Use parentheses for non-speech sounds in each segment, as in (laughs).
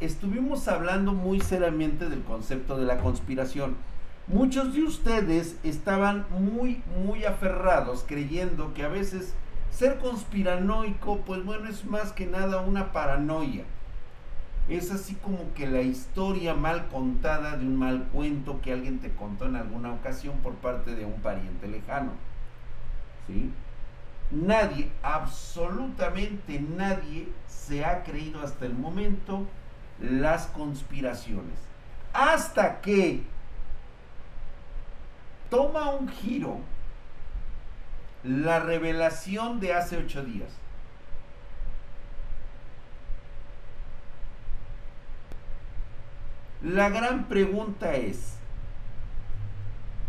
estuvimos hablando muy seriamente del concepto de la conspiración. Muchos de ustedes estaban muy, muy aferrados creyendo que a veces ser conspiranoico, pues bueno, es más que nada una paranoia. Es así como que la historia mal contada de un mal cuento que alguien te contó en alguna ocasión por parte de un pariente lejano. ¿Sí? Nadie, absolutamente nadie, se ha creído hasta el momento las conspiraciones. Hasta que toma un giro la revelación de hace ocho días. La gran pregunta es,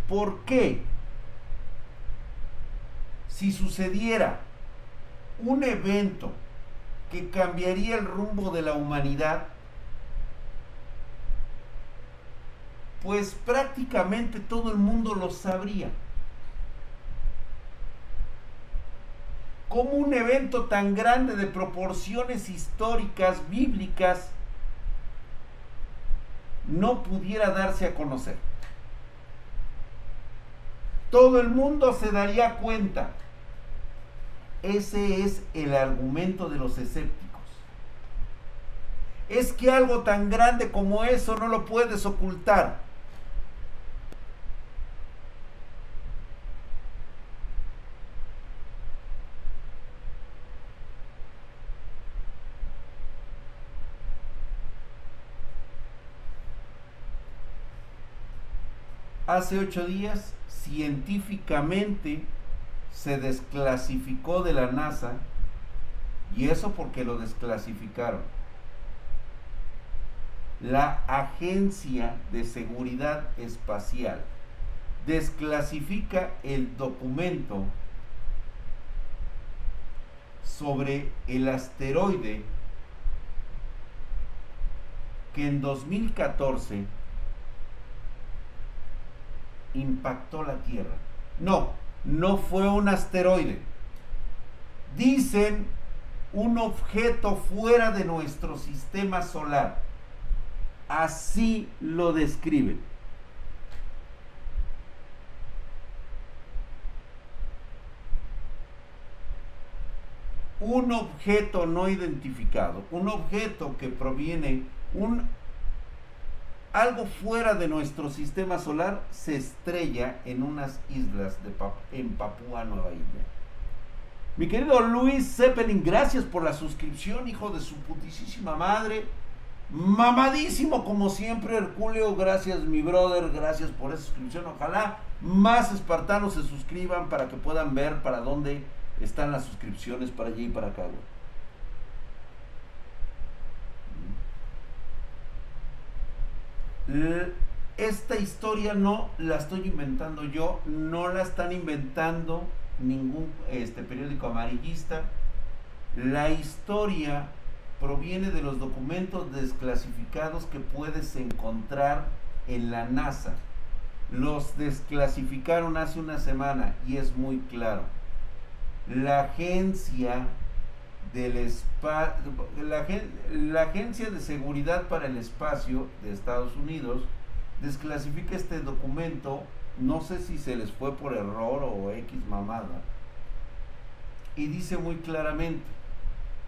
¿por qué si sucediera un evento que cambiaría el rumbo de la humanidad, pues prácticamente todo el mundo lo sabría. ¿Cómo un evento tan grande de proporciones históricas, bíblicas, no pudiera darse a conocer. Todo el mundo se daría cuenta. Ese es el argumento de los escépticos. Es que algo tan grande como eso no lo puedes ocultar. Hace ocho días científicamente se desclasificó de la NASA y eso porque lo desclasificaron. La Agencia de Seguridad Espacial desclasifica el documento sobre el asteroide que en 2014 impactó la Tierra. No, no fue un asteroide. Dicen un objeto fuera de nuestro sistema solar. Así lo describen. Un objeto no identificado, un objeto que proviene, un algo fuera de nuestro sistema solar se estrella en unas islas de en Papúa Nueva Guinea. Mi querido Luis Zeppelin, gracias por la suscripción, hijo de su putísima madre. Mamadísimo como siempre, Herculeo. Gracias, mi brother. Gracias por esa suscripción. Ojalá más espartanos se suscriban para que puedan ver para dónde están las suscripciones para allí y para acá. Esta historia no la estoy inventando yo, no la están inventando ningún este, periódico amarillista. La historia proviene de los documentos desclasificados que puedes encontrar en la NASA. Los desclasificaron hace una semana y es muy claro. La agencia del la, la Agencia de Seguridad para el Espacio de Estados Unidos desclasifica este documento, no sé si se les fue por error o X mamada, y dice muy claramente,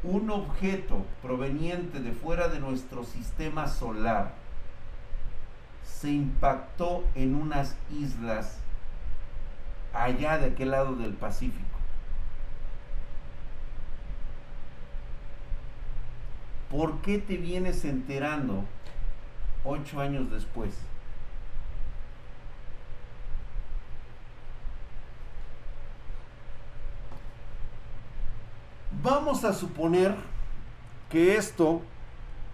un objeto proveniente de fuera de nuestro sistema solar se impactó en unas islas allá de aquel lado del Pacífico. ¿Por qué te vienes enterando ocho años después? Vamos a suponer que esto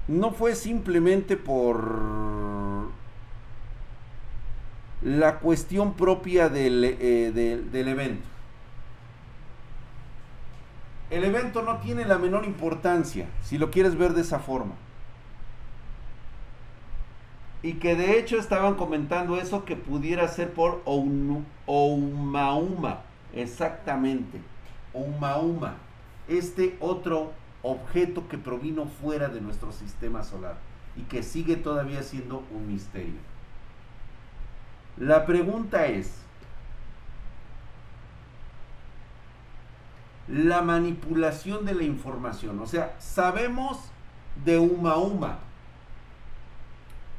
no fue simplemente por la cuestión propia del, eh, del evento el evento no tiene la menor importancia, si lo quieres ver de esa forma. Y que de hecho estaban comentando eso que pudiera ser por Oumauma, exactamente, Oumauma, este otro objeto que provino fuera de nuestro sistema solar. y que sigue todavía siendo un misterio. La pregunta es, la manipulación de la información, o sea, sabemos de Uma Uma,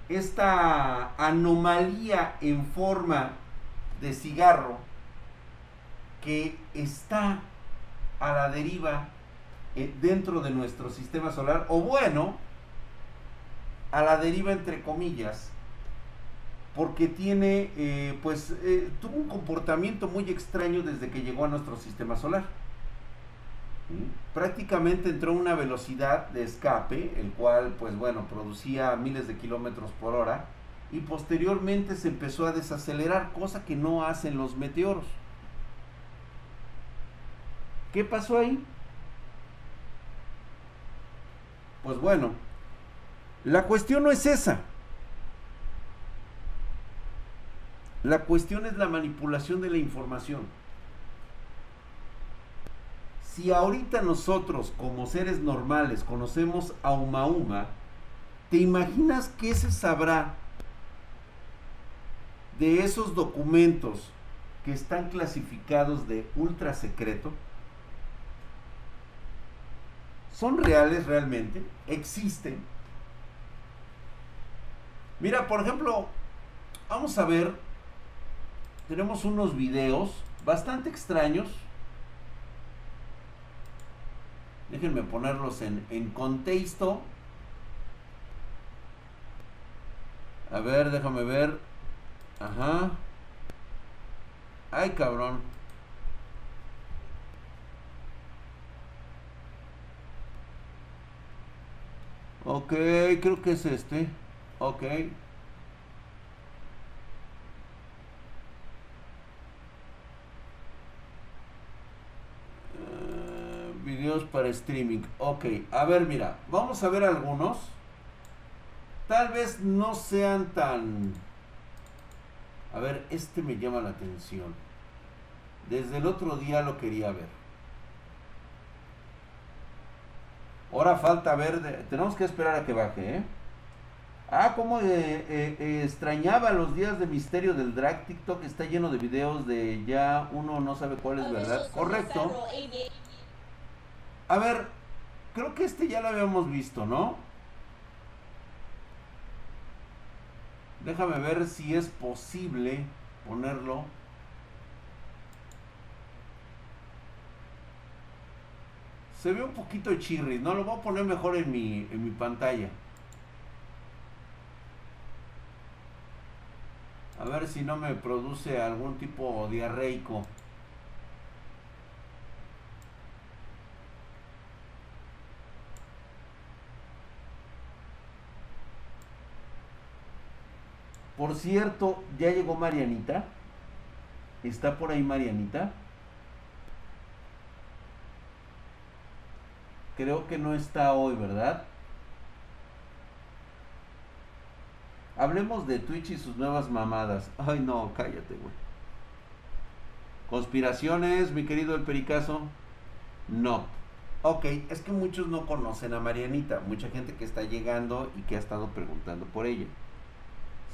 esta anomalía en forma de cigarro que está a la deriva eh, dentro de nuestro sistema solar, o bueno, a la deriva entre comillas, porque tiene, eh, pues, eh, tuvo un comportamiento muy extraño desde que llegó a nuestro sistema solar. Prácticamente entró una velocidad de escape, el cual, pues bueno, producía miles de kilómetros por hora, y posteriormente se empezó a desacelerar, cosa que no hacen los meteoros. ¿Qué pasó ahí? Pues bueno, la cuestión no es esa. La cuestión es la manipulación de la información. Si ahorita nosotros como seres normales conocemos a Uma Uma, ¿te imaginas qué se sabrá de esos documentos que están clasificados de ultra secreto? ¿Son reales realmente? ¿Existen? Mira, por ejemplo, vamos a ver, tenemos unos videos bastante extraños Déjenme ponerlos en, en contexto. A ver, déjame ver. Ajá. Ay, cabrón. Ok, creo que es este. Ok. Videos para streaming. Ok, a ver, mira, vamos a ver algunos. Tal vez no sean tan... A ver, este me llama la atención. Desde el otro día lo quería ver. Ahora falta ver, tenemos que esperar a que baje, ¿eh? Ah, como eh, eh, extrañaba los días de misterio del drag. TikTok está lleno de videos de ya uno no sabe cuál es verdad. Correcto. A ver, creo que este ya lo habíamos visto, ¿no? Déjame ver si es posible ponerlo. Se ve un poquito chirri, ¿no? Lo voy a poner mejor en mi, en mi pantalla. A ver si no me produce algún tipo diarreico. Por cierto, ya llegó Marianita. ¿Está por ahí Marianita? Creo que no está hoy, ¿verdad? Hablemos de Twitch y sus nuevas mamadas. Ay, no, cállate, güey. Conspiraciones, mi querido el Pericazo. No. Ok, es que muchos no conocen a Marianita. Mucha gente que está llegando y que ha estado preguntando por ella.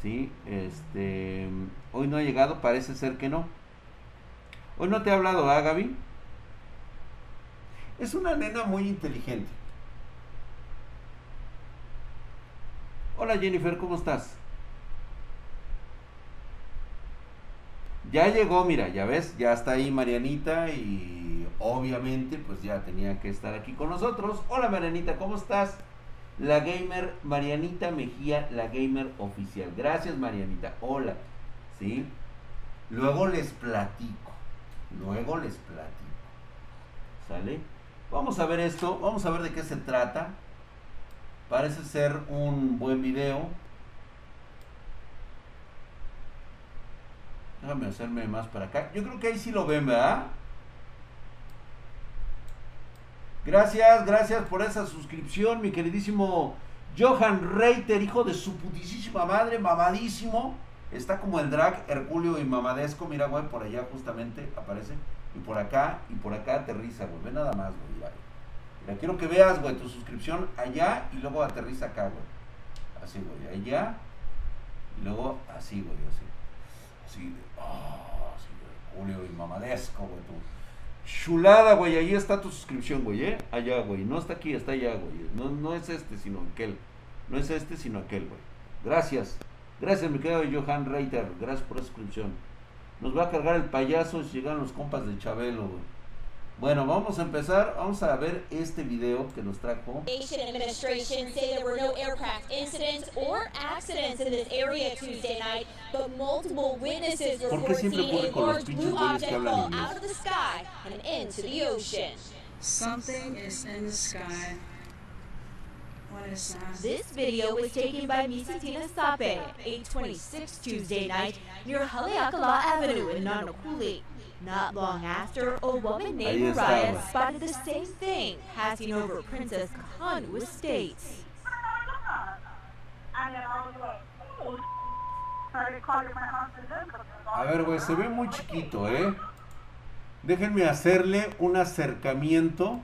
¿Sí? Este, hoy no ha llegado, parece ser que no. Hoy no te ha hablado, ¿ah, Gaby? Es una nena muy inteligente. Hola Jennifer, ¿cómo estás? Ya llegó, mira, ya ves, ya está ahí Marianita y obviamente pues ya tenía que estar aquí con nosotros. Hola Marianita, ¿cómo estás? La gamer Marianita Mejía, la gamer oficial. Gracias Marianita. Hola. ¿Sí? Luego les platico. Luego les platico. ¿Sale? Vamos a ver esto. Vamos a ver de qué se trata. Parece ser un buen video. Déjame hacerme más para acá. Yo creo que ahí sí lo ven, ¿verdad? Gracias, gracias por esa suscripción, mi queridísimo Johan Reiter, hijo de su putísima madre, mamadísimo. Está como el drag Herculio y mamadesco. Mira, güey, por allá justamente aparece. Y por acá, y por acá aterriza, güey. Ve nada más, güey. Mira, quiero que veas, güey, tu suscripción allá y luego aterriza acá, güey. Así, güey. Allá. Y luego así, güey, así. Así, ah, así, güey. Julio y mamadesco, güey, tú. Chulada, güey. Ahí está tu suscripción, güey, ¿eh? Allá, güey. No está aquí, está allá, güey. No, no es este, sino aquel. No es este, sino aquel, güey. Gracias. Gracias, mi querido Johan Reiter. Gracias por la suscripción. Nos va a cargar el payaso si llegan los compas de Chabelo, güey. Bueno, vamos a empezar. Vamos a ver este video que nos trajo. Administration say there were no aircraft incidents or accidents in this area Tuesday night, but multiple witnesses ¿Por qué report siempre seeing a large blue object fall out of the sky and into the ocean. Something is in the sky. What is that? This video was taken by Misatina Sape at 826 Tuesday night near Haleakala Avenue in Nanakuli. Not long after, a woman named Mariah spotted the same thing passing over Princess Kahanu Estates. A ver, güey, se ve muy chiquito, ¿eh? Déjenme hacerle un acercamiento.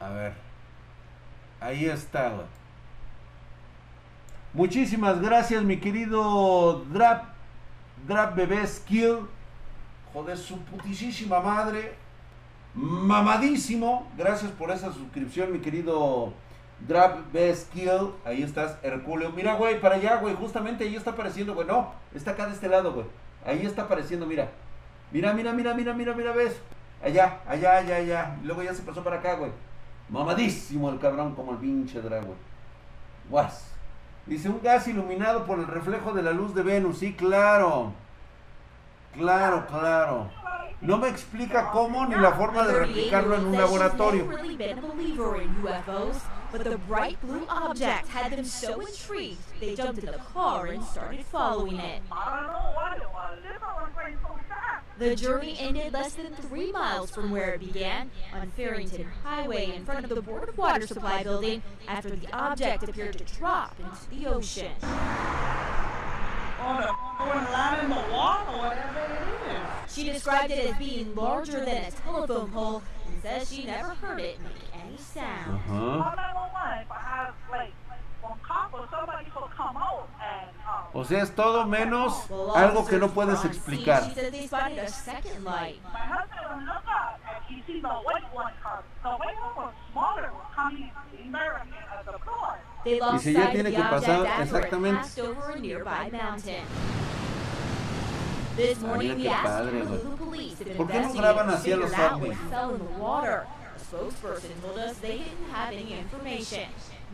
A ver. Ahí está, güey. Muchísimas gracias, mi querido Drap. Drap Bebé Skill. Joder, su putisísima madre. Mamadísimo. Gracias por esa suscripción, mi querido Drap B Skill. Ahí estás, Herculeo. Mira, güey, para allá, güey. Justamente ahí está apareciendo, güey. No, está acá de este lado, güey. Ahí está apareciendo, mira. Mira, mira, mira, mira, mira, mira, ves. Allá, allá, allá, allá. Luego ya se pasó para acá, güey. Mamadísimo el cabrón, como el pinche dragón. Guas. Dice, un gas iluminado por el reflejo de la luz de Venus. Sí, claro. Claro, claro. No me explica cómo ni la forma de 38 replicarlo en un laboratorio. The journey ended less than three miles from where it began, on Farrington Highway in front of the Board of Water Supply building, after the object appeared to drop into the ocean. In the water, whatever it is. She described it as being larger than a telephone pole and says she never heard it make any sound. Uh-huh. I have, like, somebody come out O sea, es todo menos algo que no puedes explicar. Lost Dice, ya tiene que pasar exactamente. qué padre, güey. ¿Por qué no graban así a los ovnis?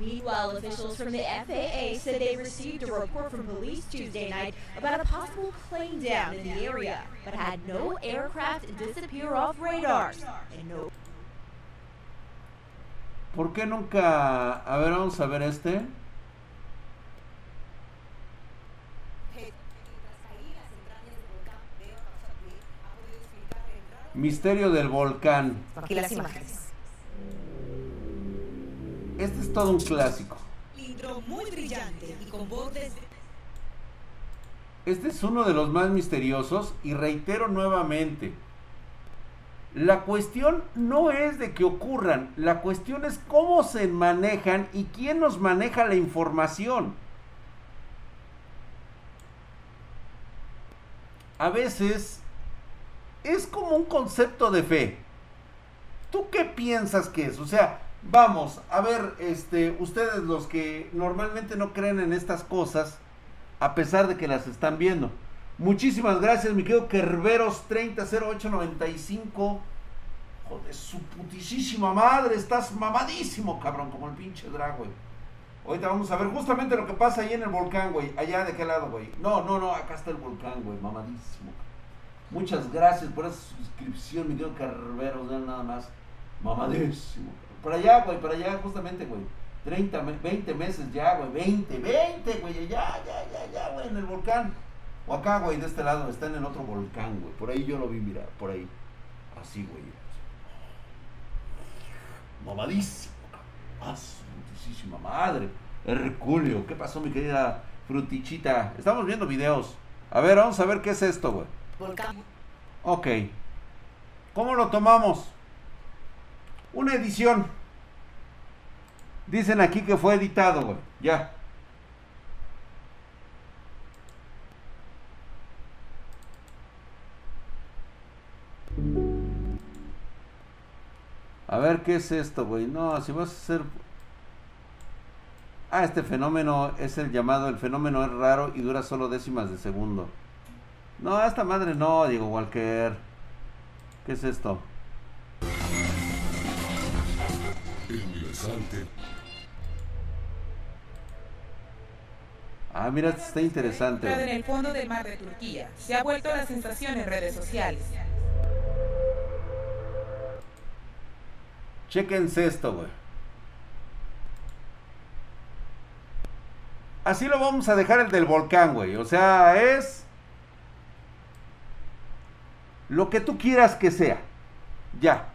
Meanwhile, officials from the FAA said they received a report from police Tuesday night about a possible plane down in the area, but had no aircraft disappear off radars and no ¿Por qué nunca? A ver, vamos a ver este. Misterio del volcán. Aquí las imágenes. Este es todo un clásico. Cilindro muy brillante y con bordes de... Este es uno de los más misteriosos y reitero nuevamente, la cuestión no es de que ocurran, la cuestión es cómo se manejan y quién nos maneja la información. A veces es como un concepto de fe. ¿Tú qué piensas que es? O sea, vamos, a ver, este, ustedes los que normalmente no creen en estas cosas, a pesar de que las están viendo. Muchísimas gracias, mi querido Kerberos 300895. Joder, su putisísima madre, estás mamadísimo, cabrón, como el pinche drag, güey. Ahorita vamos a ver justamente lo que pasa ahí en el volcán, güey. Allá de qué lado, güey. No, no, no, acá está el volcán, güey, mamadísimo. Muchas gracias por esa suscripción, mi querido Kerberos, nada más. Mamadísimo. Por allá, güey, por allá, justamente, güey. 30, me- 20 meses ya, güey. 20, 20, güey. Ya, ya, ya, ya, güey, en el volcán. O acá, güey, de este lado, está en el otro volcán, güey. Por ahí yo lo vi, mira, por ahí. Así, güey. Mamadísimo. Ah, madre. Herculeo, ¿qué pasó, mi querida frutichita? Estamos viendo videos. A ver, vamos a ver qué es esto, güey. Volcán. Ok. ¿Cómo lo tomamos? Una edición. Dicen aquí que fue editado, güey. Ya. A ver, ¿qué es esto, güey? No, si vas a hacer... Ah, este fenómeno es el llamado, el fenómeno es raro y dura solo décimas de segundo. No, esta madre no, Diego Walker. ¿Qué es esto? Universal Ah, mira, está interesante. en el fondo del mar de Turquía. Se ha vuelto la sensación en redes sociales. Chéquense esto, güey. Así lo vamos a dejar el del volcán, güey. O sea, es lo que tú quieras que sea. Ya.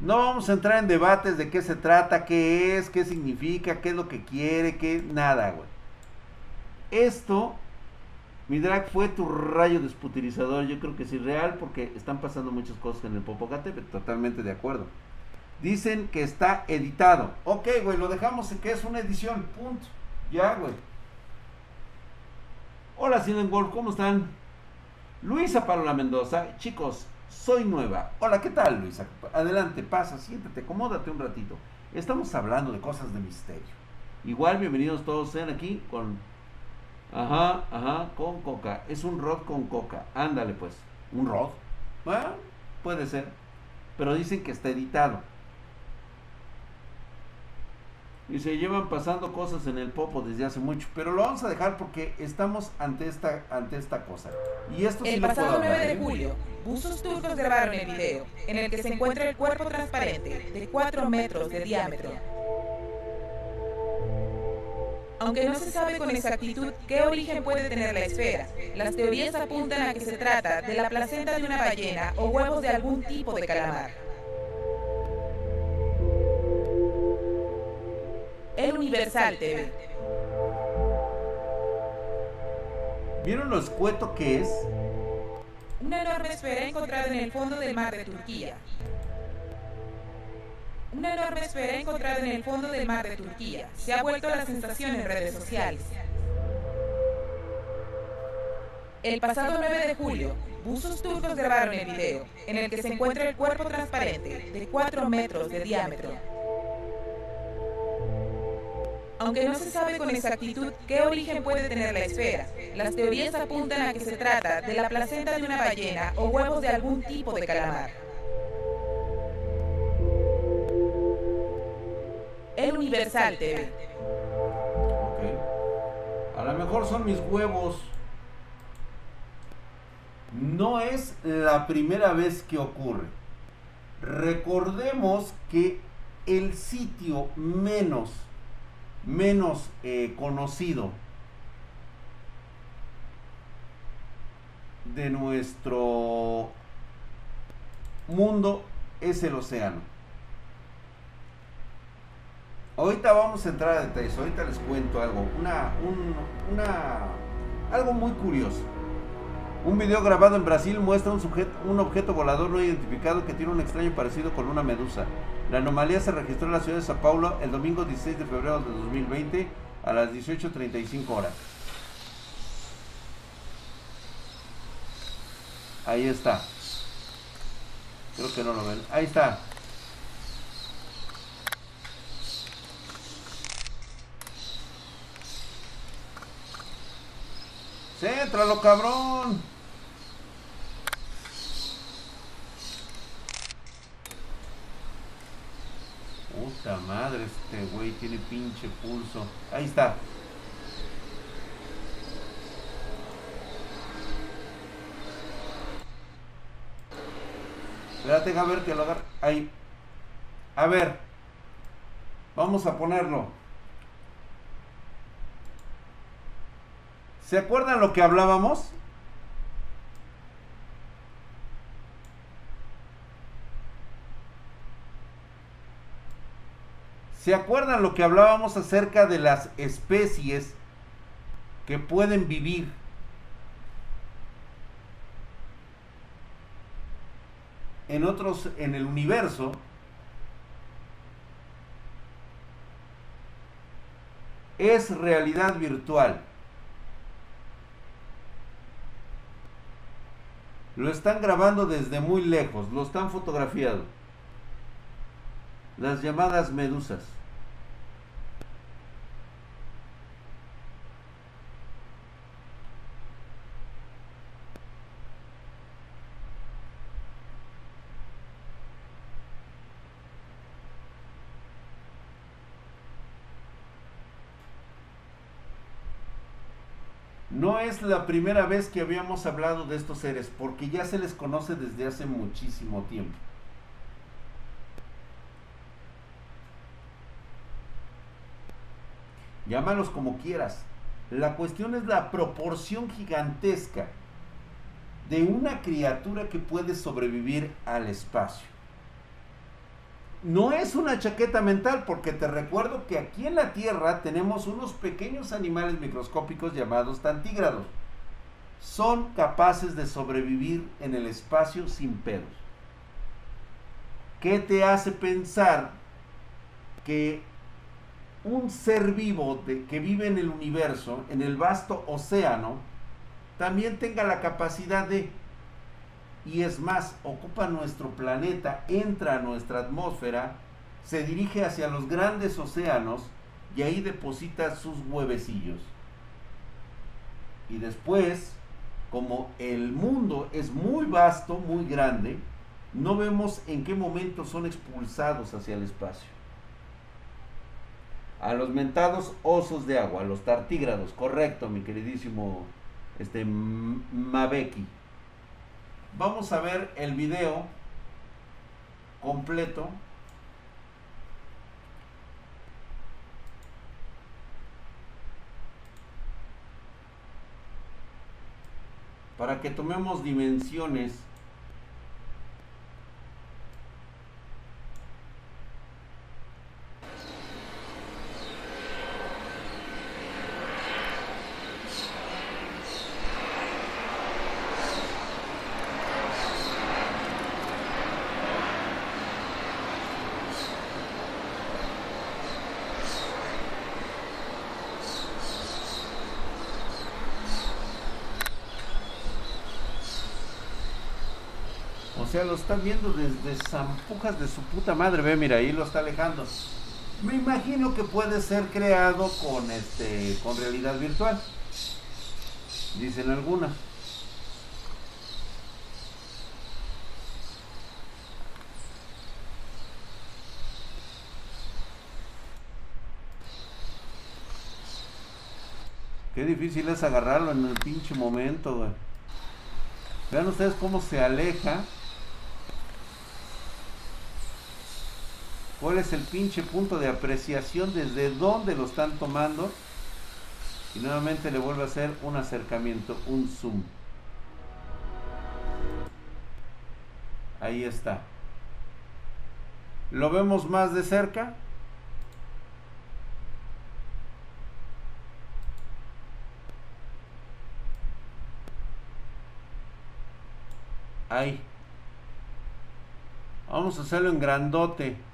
No vamos a entrar en debates de qué se trata, qué es, qué significa, qué es lo que quiere, qué nada, güey. Esto, mi drag, fue tu rayo desputilizador. Yo creo que sí, real, porque están pasando muchas cosas en el Popocatépetl. Totalmente de acuerdo. Dicen que está editado. Ok, güey, lo dejamos en que es una edición. Punto. Ya, güey. Hola, Silent Wolf, ¿cómo están? Luisa Parola Mendoza. Chicos, soy nueva. Hola, ¿qué tal, Luisa? Adelante, pasa, siéntate, acomódate un ratito. Estamos hablando de cosas de misterio. Igual, bienvenidos todos sean aquí con... Ajá, ajá, con coca. Es un rod con coca. Ándale, pues. ¿Un rod? Bueno, puede ser. Pero dicen que está editado. Y se llevan pasando cosas en el popo desde hace mucho. Pero lo vamos a dejar porque estamos ante esta, ante esta cosa. Y esto sí El lo puedo pasado 9 hablar, de ¿eh? julio, buzos turcos grabaron el video, en el que se encuentra el cuerpo transparente de 4 metros de diámetro. Aunque no se sabe con exactitud qué origen puede tener la esfera, las teorías apuntan a que se trata de la placenta de una ballena o huevos de algún tipo de calamar. El Universal TV. ¿Vieron lo escueto que es? Una enorme esfera encontrada en el fondo del mar de Turquía. Una enorme esfera encontrada en el fondo del mar de Turquía. Se ha vuelto la sensación en redes sociales. El pasado 9 de julio, buzos turcos grabaron el video, en el que se encuentra el cuerpo transparente de 4 metros de diámetro. Aunque no se sabe con exactitud qué origen puede tener la esfera, las teorías apuntan a que se trata de la placenta de una ballena o huevos de algún tipo de calamar. El Universal TV. A lo mejor son mis huevos. No es la primera vez que ocurre. Recordemos que el sitio menos, menos eh, conocido de nuestro mundo es el océano. Ahorita vamos a entrar a detalles, ahorita les cuento algo, una, un- una, algo muy curioso. Un video grabado en Brasil muestra un, sujeto, un objeto volador no identificado que tiene un extraño parecido con una medusa. La anomalía se registró en la ciudad de Sao Paulo el domingo 16 de febrero de 2020 a las 18.35 horas. Ahí está. Creo que no lo ven. Ahí está. Céntralo, cabrón. Puta madre, este güey tiene pinche pulso. Ahí está. Espérate, a ver que lo agarre. Ahí. A ver. Vamos a ponerlo. ¿Se acuerdan lo que hablábamos? ¿Se acuerdan lo que hablábamos acerca de las especies que pueden vivir? en otros, en el universo, es realidad virtual. Lo están grabando desde muy lejos, lo están fotografiando. Las llamadas medusas. Es la primera vez que habíamos hablado de estos seres, porque ya se les conoce desde hace muchísimo tiempo. Llámalos como quieras. La cuestión es la proporción gigantesca de una criatura que puede sobrevivir al espacio. No es una chaqueta mental porque te recuerdo que aquí en la Tierra tenemos unos pequeños animales microscópicos llamados tantígrados. Son capaces de sobrevivir en el espacio sin pedos. ¿Qué te hace pensar que un ser vivo que vive en el universo, en el vasto océano, también tenga la capacidad de y es más, ocupa nuestro planeta, entra a nuestra atmósfera, se dirige hacia los grandes océanos y ahí deposita sus huevecillos. Y después, como el mundo es muy vasto, muy grande, no vemos en qué momento son expulsados hacia el espacio. A los mentados osos de agua, a los tartígrados, correcto, mi queridísimo este, Mabeki. Vamos a ver el video completo. Para que tomemos dimensiones sea, lo están viendo desde zampujas de su puta madre. Ve, mira, ahí lo está alejando. Me imagino que puede ser creado con este con realidad virtual. Dicen algunas. Qué difícil es agarrarlo en el pinche momento. Vean ustedes cómo se aleja. Cuál es el pinche punto de apreciación, desde dónde lo están tomando. Y nuevamente le vuelvo a hacer un acercamiento, un zoom. Ahí está. ¿Lo vemos más de cerca? Ahí. Vamos a hacerlo en grandote.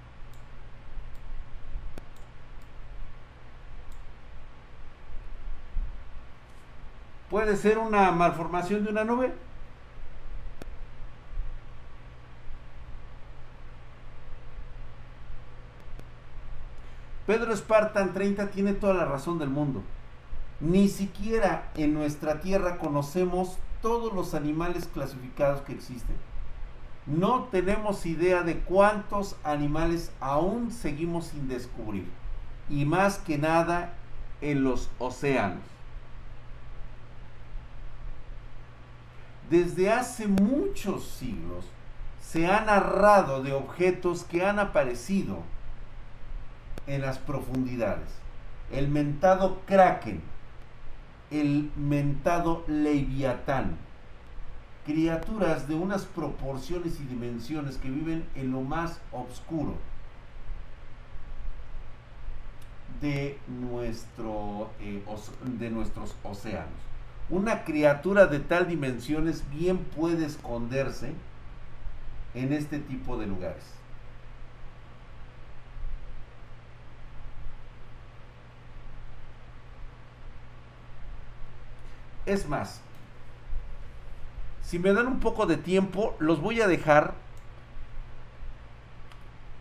Puede ser una malformación de una nube. Pedro Spartan 30 tiene toda la razón del mundo. Ni siquiera en nuestra tierra conocemos todos los animales clasificados que existen. No tenemos idea de cuántos animales aún seguimos sin descubrir. Y más que nada en los océanos. Desde hace muchos siglos se ha narrado de objetos que han aparecido en las profundidades. El mentado kraken, el mentado leviatán, criaturas de unas proporciones y dimensiones que viven en lo más oscuro de, eh, de nuestros océanos. Una criatura de tal dimensiones bien puede esconderse en este tipo de lugares. Es más, si me dan un poco de tiempo, los voy a dejar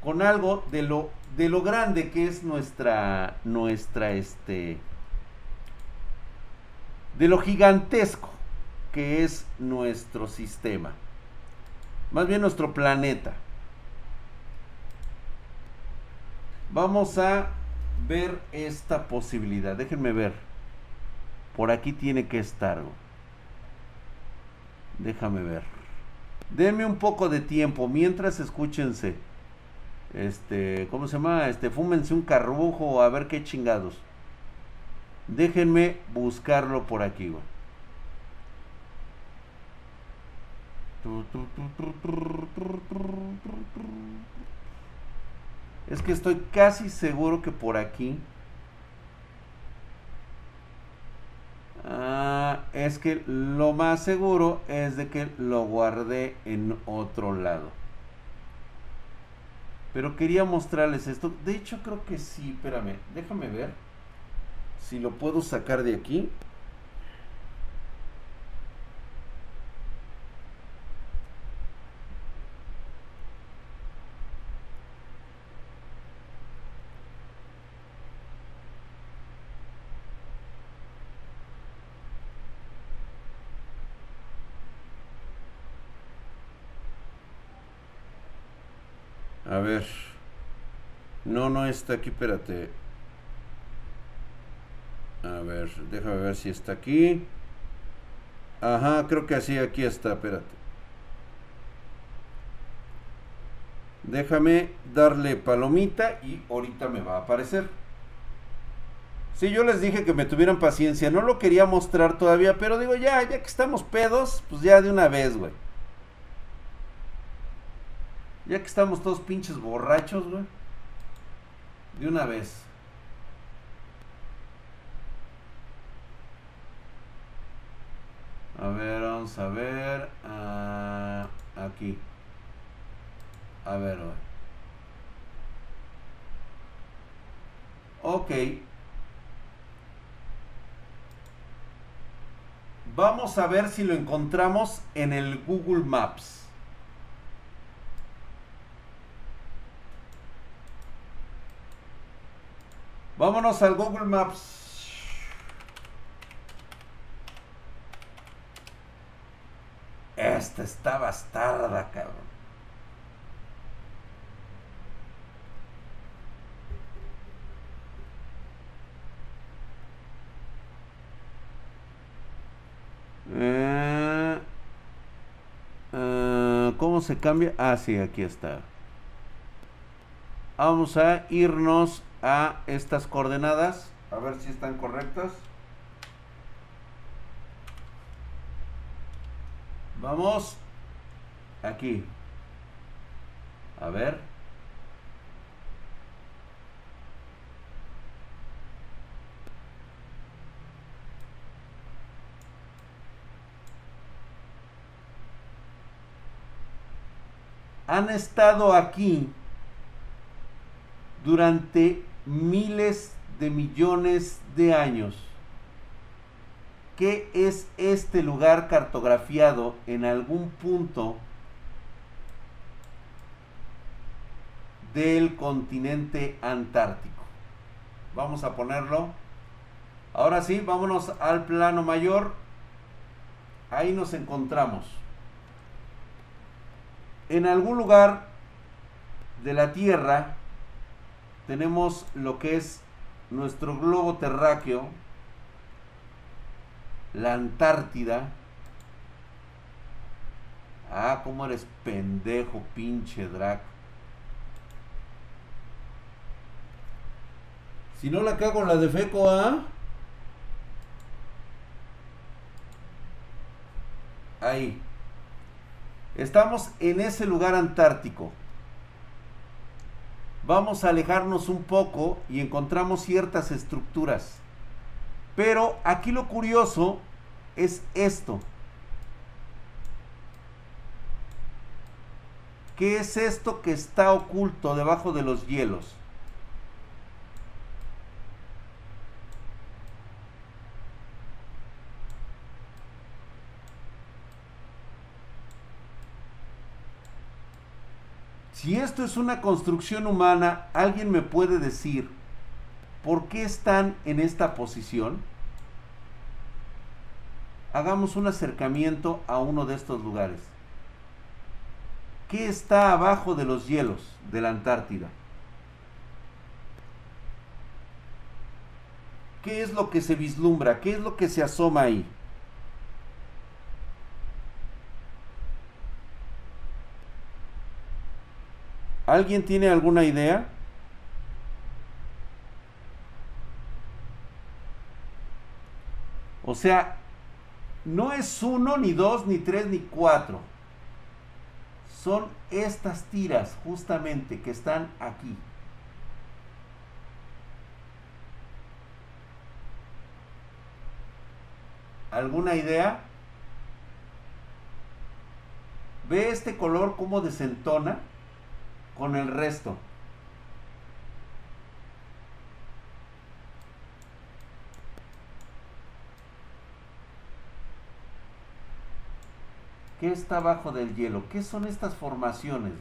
con algo de lo de lo grande que es nuestra nuestra este de lo gigantesco que es nuestro sistema. Más bien nuestro planeta. Vamos a ver esta posibilidad. Déjenme ver. Por aquí tiene que estar. Déjame ver. Denme un poco de tiempo mientras escúchense. Este, ¿cómo se llama? Este, fúmense un carrujo a ver qué chingados. Déjenme buscarlo por aquí, güey. Es que estoy casi seguro que por aquí. Ah, es que lo más seguro es de que lo guardé en otro lado. Pero quería mostrarles esto. De hecho, creo que sí. Espérame, déjame ver si lo puedo sacar de aquí. A ver. No, no está aquí, espérate. A ver, déjame ver si está aquí. Ajá, creo que así, aquí está, espérate. Déjame darle palomita y ahorita me va a aparecer. Sí, yo les dije que me tuvieran paciencia. No lo quería mostrar todavía, pero digo, ya, ya que estamos pedos, pues ya de una vez, güey. Ya que estamos todos pinches borrachos, güey. De una vez. A ver, vamos a ver. ah, aquí. A ver, güey. Ok. Vamos a ver si lo encontramos en el Google Maps. Vámonos al Google Maps. Esta está bastarda, cabrón. Eh, eh, ¿Cómo se cambia? Ah, sí, aquí está. Vamos a irnos a estas coordenadas. A ver si están correctas. Vamos. Aquí. A ver. Han estado aquí durante miles de millones de años. ¿Qué es este lugar cartografiado en algún punto del continente antártico? Vamos a ponerlo. Ahora sí, vámonos al plano mayor. Ahí nos encontramos. En algún lugar de la Tierra tenemos lo que es nuestro globo terráqueo, la Antártida. Ah, cómo eres pendejo, pinche Drac. Si no la cago en la de Feco, ¿ah? Ahí. Estamos en ese lugar antártico vamos a alejarnos un poco y encontramos ciertas estructuras. Pero aquí lo curioso es esto. ¿Qué es esto que está oculto debajo de los hielos? Si esto es una construcción humana, ¿alguien me puede decir por qué están en esta posición? Hagamos un acercamiento a uno de estos lugares. ¿Qué está abajo de los hielos de la Antártida? ¿Qué es lo que se vislumbra? ¿Qué es lo que se asoma ahí? ¿Alguien tiene alguna idea? O sea, no es uno, ni dos, ni tres, ni cuatro. Son estas tiras justamente que están aquí. ¿Alguna idea? ¿Ve este color cómo desentona? con el resto. ¿Qué está abajo del hielo? ¿Qué son estas formaciones?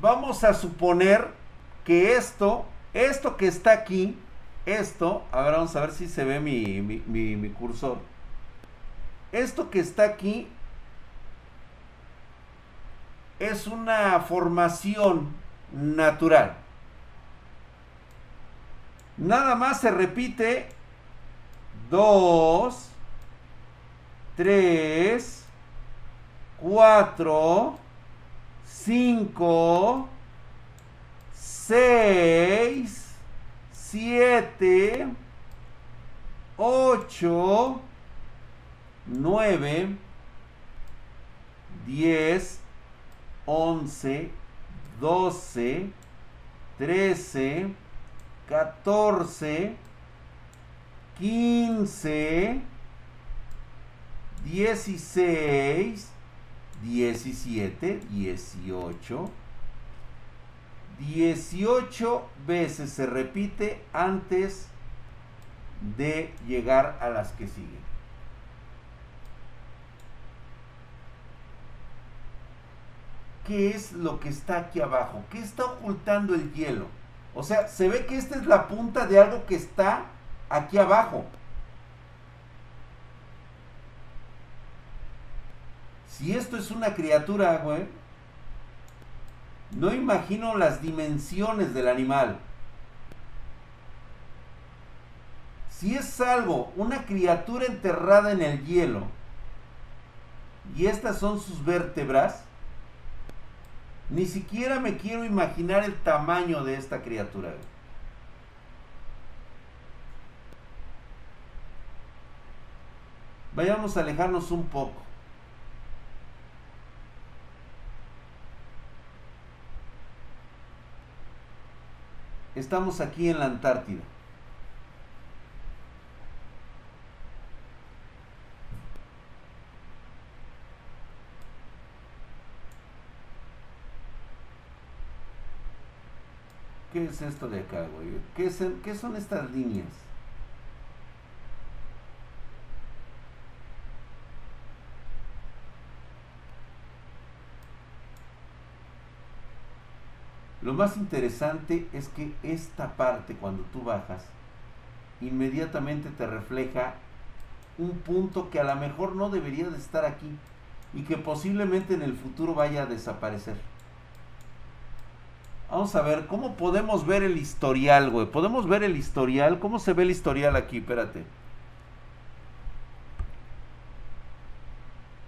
vamos a suponer que esto, esto que está aquí, esto, a ver, vamos a ver si se ve mi, mi, mi cursor esto que está aquí es una formación natural. Nada más se repite 2, 3, 4, 5, 6, 7, 8, 9, 10, 11, 12, 13, 14, 15, 16, 17, 18, 18 veces se repite antes de llegar a las que siguen. qué es lo que está aquí abajo, qué está ocultando el hielo. O sea, se ve que esta es la punta de algo que está aquí abajo. Si esto es una criatura, güey, no imagino las dimensiones del animal. Si es algo, una criatura enterrada en el hielo, y estas son sus vértebras, ni siquiera me quiero imaginar el tamaño de esta criatura. Vayamos a alejarnos un poco. Estamos aquí en la Antártida. ¿Qué es esto de acá, güey? ¿Qué, ¿Qué son estas líneas? Lo más interesante es que esta parte, cuando tú bajas, inmediatamente te refleja un punto que a lo mejor no debería de estar aquí y que posiblemente en el futuro vaya a desaparecer. Vamos a ver, ¿cómo podemos ver el historial, güey? ¿Podemos ver el historial? ¿Cómo se ve el historial aquí? Espérate.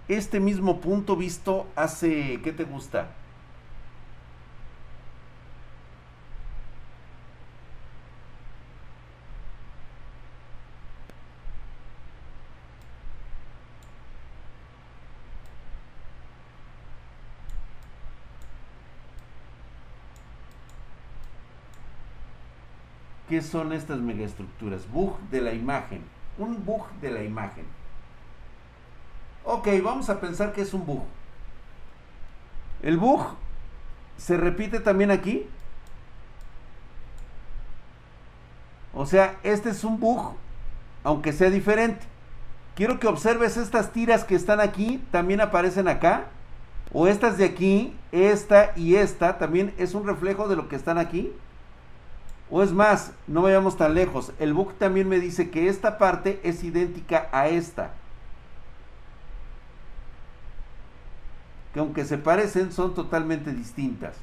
Este mismo punto visto hace, ¿qué te gusta? ¿Qué son estas megaestructuras? Bug de la imagen. Un bug de la imagen. Ok, vamos a pensar que es un bug. El bug se repite también aquí. O sea, este es un bug, aunque sea diferente. Quiero que observes estas tiras que están aquí, también aparecen acá. O estas de aquí, esta y esta, también es un reflejo de lo que están aquí. O es más, no vayamos tan lejos. El book también me dice que esta parte es idéntica a esta. Que aunque se parecen, son totalmente distintas.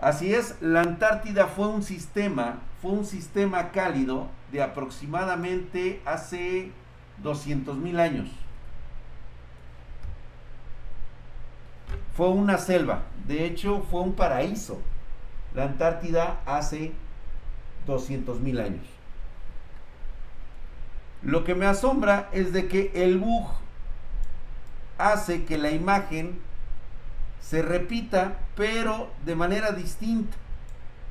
Así es, la Antártida fue un sistema, fue un sistema cálido de aproximadamente hace 200 mil años. Fue una selva, de hecho fue un paraíso. La Antártida hace 200 mil años. Lo que me asombra es de que el bug hace que la imagen se repita, pero de manera distinta.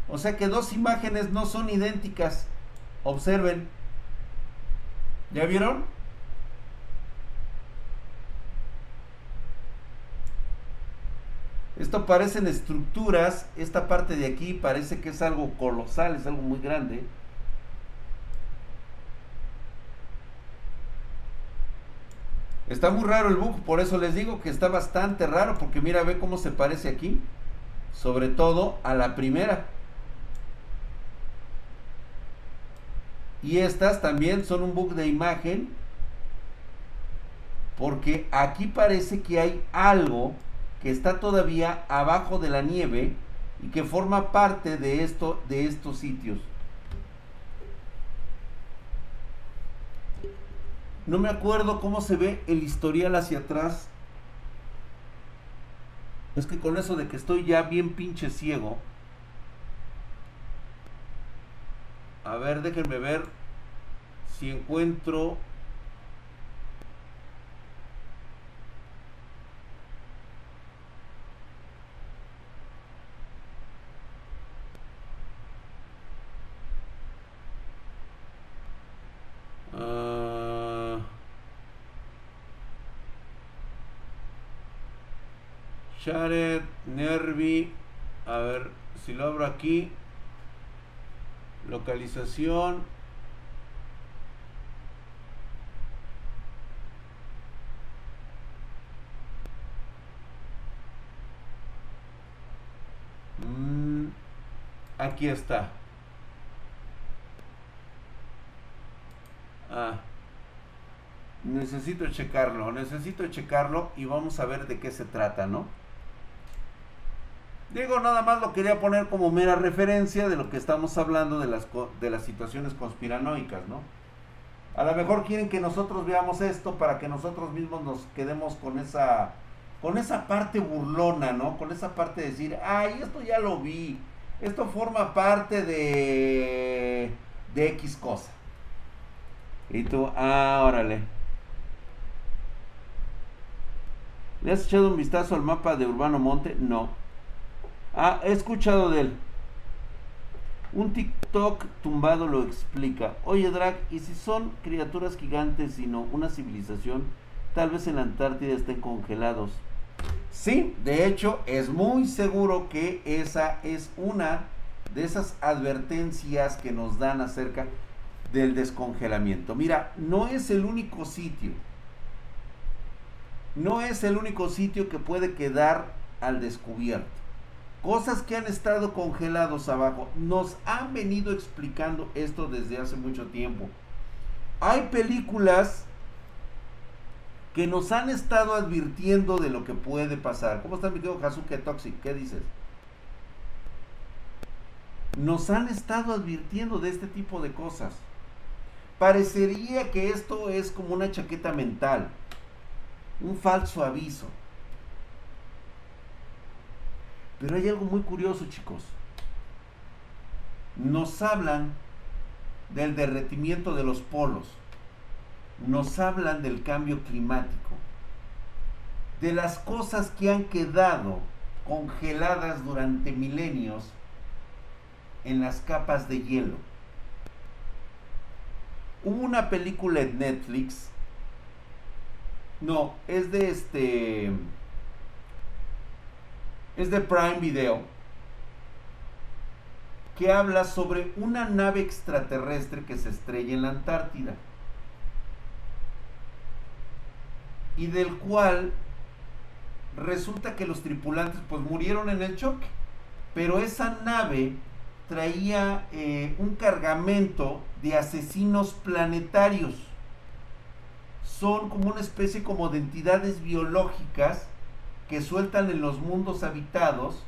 O sea que dos imágenes no son idénticas. Observen. ¿Ya vieron? Esto parecen estructuras, esta parte de aquí parece que es algo colosal, es algo muy grande. Está muy raro el bug, por eso les digo que está bastante raro, porque mira, ve cómo se parece aquí. Sobre todo a la primera. Y estas también son un bug de imagen. Porque aquí parece que hay algo que está todavía abajo de la nieve y que forma parte de esto de estos sitios. No me acuerdo cómo se ve el historial hacia atrás. Es que con eso de que estoy ya bien pinche ciego. A ver, déjenme ver si encuentro Shared, Nervi. A ver si lo abro aquí. Localización. Mm, aquí está. Ah. Necesito checarlo, necesito checarlo y vamos a ver de qué se trata, ¿no? Digo, nada más lo quería poner como mera referencia de lo que estamos hablando de las, de las situaciones conspiranoicas, ¿no? A lo mejor quieren que nosotros veamos esto para que nosotros mismos nos quedemos con esa, con esa parte burlona, ¿no? Con esa parte de decir, ay, esto ya lo vi, esto forma parte de, de X cosa. Y tú, ah, órale. ¿Le has echado un vistazo al mapa de Urbano Monte? No. Ah, he escuchado de él. Un TikTok tumbado lo explica. Oye, Drag, ¿y si son criaturas gigantes y no una civilización? Tal vez en la Antártida estén congelados. Sí, de hecho, es muy seguro que esa es una de esas advertencias que nos dan acerca del descongelamiento. Mira, no es el único sitio. No es el único sitio que puede quedar al descubierto cosas que han estado congelados abajo. Nos han venido explicando esto desde hace mucho tiempo. Hay películas que nos han estado advirtiendo de lo que puede pasar. ¿Cómo está mi querido Hazuke Toxic? ¿Qué dices? Nos han estado advirtiendo de este tipo de cosas. Parecería que esto es como una chaqueta mental, un falso aviso. Pero hay algo muy curioso, chicos. Nos hablan del derretimiento de los polos. Nos hablan del cambio climático. De las cosas que han quedado congeladas durante milenios en las capas de hielo. Hubo una película en Netflix. No, es de este. Es de Prime Video. Que habla sobre una nave extraterrestre que se estrella en la Antártida. Y del cual resulta que los tripulantes pues murieron en el choque. Pero esa nave traía eh, un cargamento de asesinos planetarios. Son como una especie como de entidades biológicas que sueltan en los mundos habitados,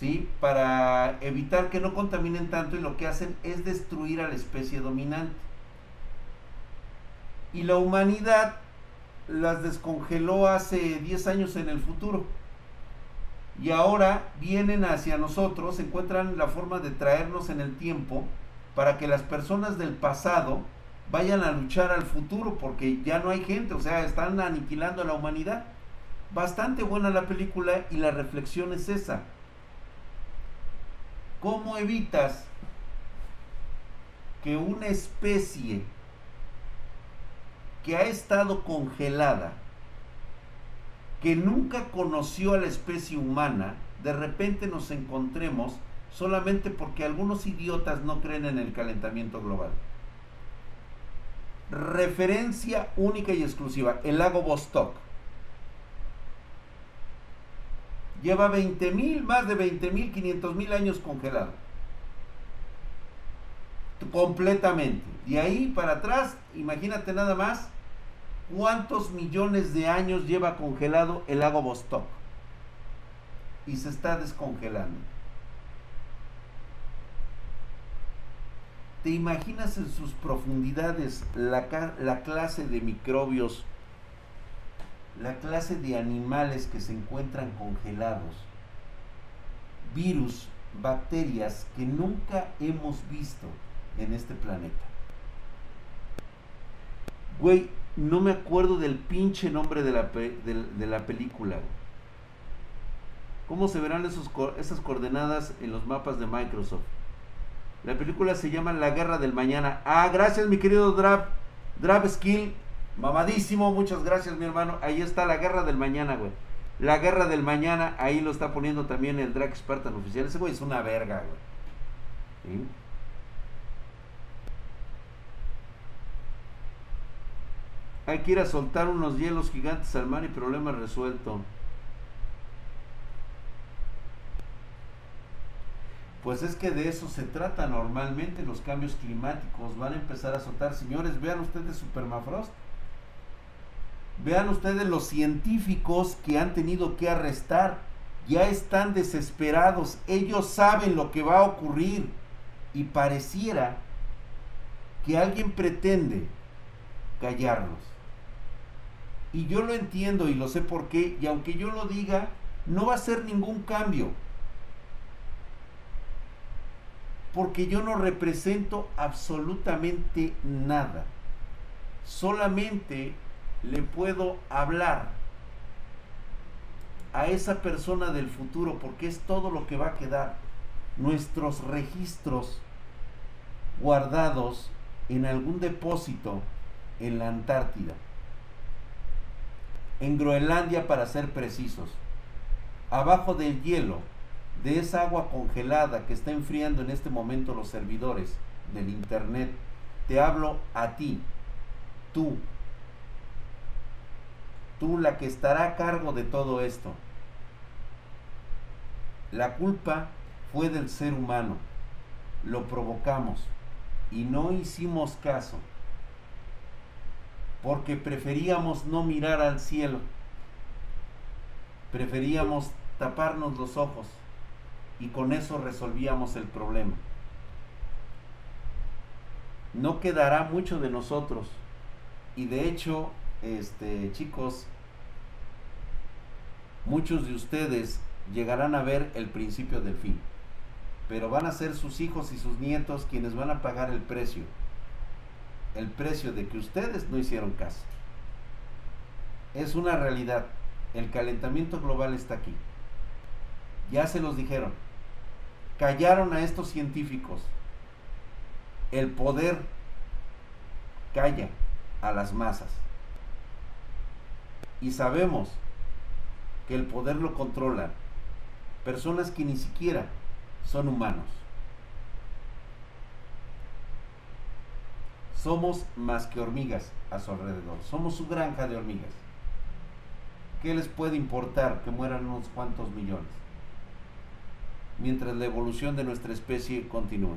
¿sí? Para evitar que no contaminen tanto y lo que hacen es destruir a la especie dominante. Y la humanidad las descongeló hace 10 años en el futuro. Y ahora vienen hacia nosotros, encuentran la forma de traernos en el tiempo para que las personas del pasado vayan a luchar al futuro porque ya no hay gente, o sea, están aniquilando a la humanidad. Bastante buena la película y la reflexión es esa. ¿Cómo evitas que una especie que ha estado congelada, que nunca conoció a la especie humana, de repente nos encontremos solamente porque algunos idiotas no creen en el calentamiento global. Referencia única y exclusiva, el lago Vostok. Lleva 20.000, más de 20.000, 500.000 años congelado. Completamente. De ahí para atrás, imagínate nada más cuántos millones de años lleva congelado el lago Vostok. Y se está descongelando. ¿Te imaginas en sus profundidades la, la, clase de microbios, la clase de animales que se encuentran congelados, virus, bacterias que nunca hemos visto en este planeta? Güey, no me acuerdo del pinche nombre de la, de, la película. ¿Cómo se verán esas coordenadas en los mapas de Microsoft? La película se llama La Guerra del Mañana. Ah, gracias mi querido Drap. Drap Skill. Mamadísimo. Muchas gracias mi hermano. Ahí está La Guerra del Mañana, güey. La Guerra del Mañana. Ahí lo está poniendo también el Drag Spartan oficial. Ese güey es una verga, güey. Hay que ir a soltar unos hielos gigantes al mar y problema resuelto. Pues es que de eso se trata normalmente los cambios climáticos. Van a empezar a soltar. Señores, vean ustedes su permafrost. Vean ustedes los científicos que han tenido que arrestar. Ya están desesperados. Ellos saben lo que va a ocurrir. Y pareciera que alguien pretende callarlos. Y yo lo entiendo y lo sé por qué. Y aunque yo lo diga, no va a ser ningún cambio. Porque yo no represento absolutamente nada. Solamente le puedo hablar a esa persona del futuro porque es todo lo que va a quedar. Nuestros registros guardados en algún depósito en la Antártida en Groenlandia para ser precisos. Abajo del hielo, de esa agua congelada que está enfriando en este momento los servidores del Internet, te hablo a ti, tú, tú la que estará a cargo de todo esto. La culpa fue del ser humano, lo provocamos y no hicimos caso porque preferíamos no mirar al cielo, preferíamos taparnos los ojos y con eso resolvíamos el problema. No quedará mucho de nosotros y de hecho, este, chicos, muchos de ustedes llegarán a ver el principio del fin, pero van a ser sus hijos y sus nietos quienes van a pagar el precio el precio de que ustedes no hicieron caso. Es una realidad. El calentamiento global está aquí. Ya se los dijeron. Callaron a estos científicos. El poder acalla a las masas. Y sabemos que el poder lo controlan personas que ni siquiera son humanos. Somos más que hormigas a su alrededor. Somos su granja de hormigas. ¿Qué les puede importar que mueran unos cuantos millones? Mientras la evolución de nuestra especie continúe.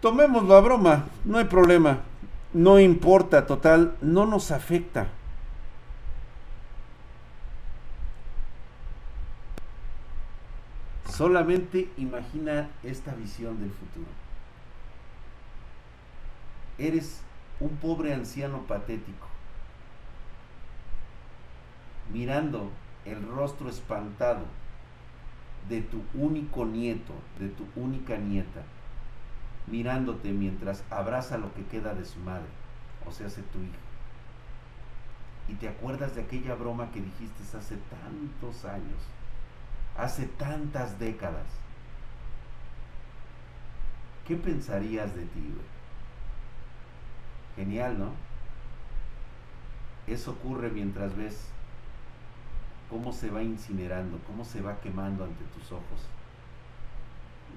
Tomémoslo a broma, no hay problema. No importa, total, no nos afecta. Solamente imagina esta visión del futuro. Eres un pobre anciano patético, mirando el rostro espantado de tu único nieto, de tu única nieta, mirándote mientras abraza lo que queda de su madre, o sea, hace tu hija. Y te acuerdas de aquella broma que dijiste hace tantos años, hace tantas décadas. ¿Qué pensarías de ti, güey? Genial, ¿no? Eso ocurre mientras ves cómo se va incinerando, cómo se va quemando ante tus ojos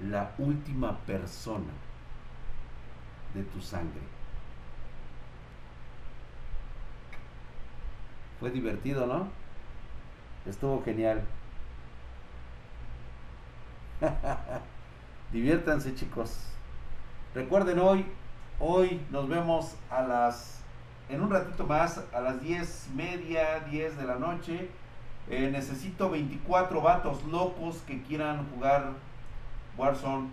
la última persona de tu sangre. Fue divertido, ¿no? Estuvo genial. (laughs) Diviértanse chicos. Recuerden hoy, hoy nos vemos a las, en un ratito más, a las 10 media, 10 de la noche. Eh, necesito 24 vatos locos que quieran jugar Warzone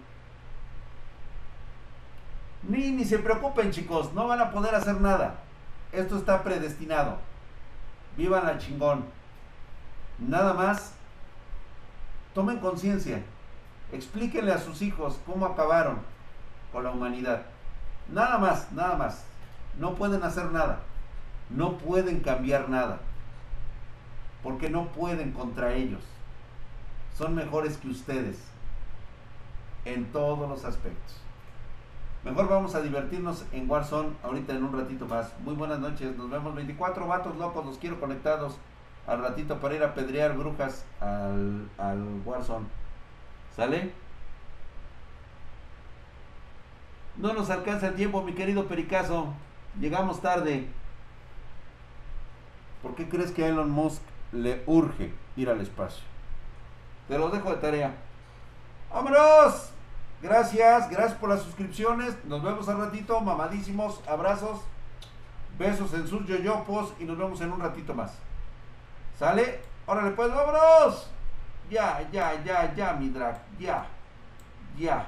ni, ni se preocupen chicos, no van a poder hacer nada. Esto está predestinado. Vivan al chingón. Nada más, tomen conciencia. Explíquenle a sus hijos cómo acabaron con la humanidad. Nada más, nada más. No pueden hacer nada. No pueden cambiar nada. Porque no pueden contra ellos. Son mejores que ustedes. En todos los aspectos. Mejor vamos a divertirnos en Warzone ahorita en un ratito más. Muy buenas noches, nos vemos 24 vatos locos, los quiero conectados al ratito para ir a pedrear brujas al, al Warzone. ¿Sale? No nos alcanza el tiempo, mi querido Pericazo. Llegamos tarde. ¿Por qué crees que a Elon Musk le urge ir al espacio? Te lo dejo de tarea. ¡Vámonos! Gracias, gracias por las suscripciones. Nos vemos al ratito. Mamadísimos, abrazos, besos en sus yoyopos y nos vemos en un ratito más. ¿Sale? Órale, pues, vámonos. Ya, ya, ya, ya, mi drag. Ya, ya.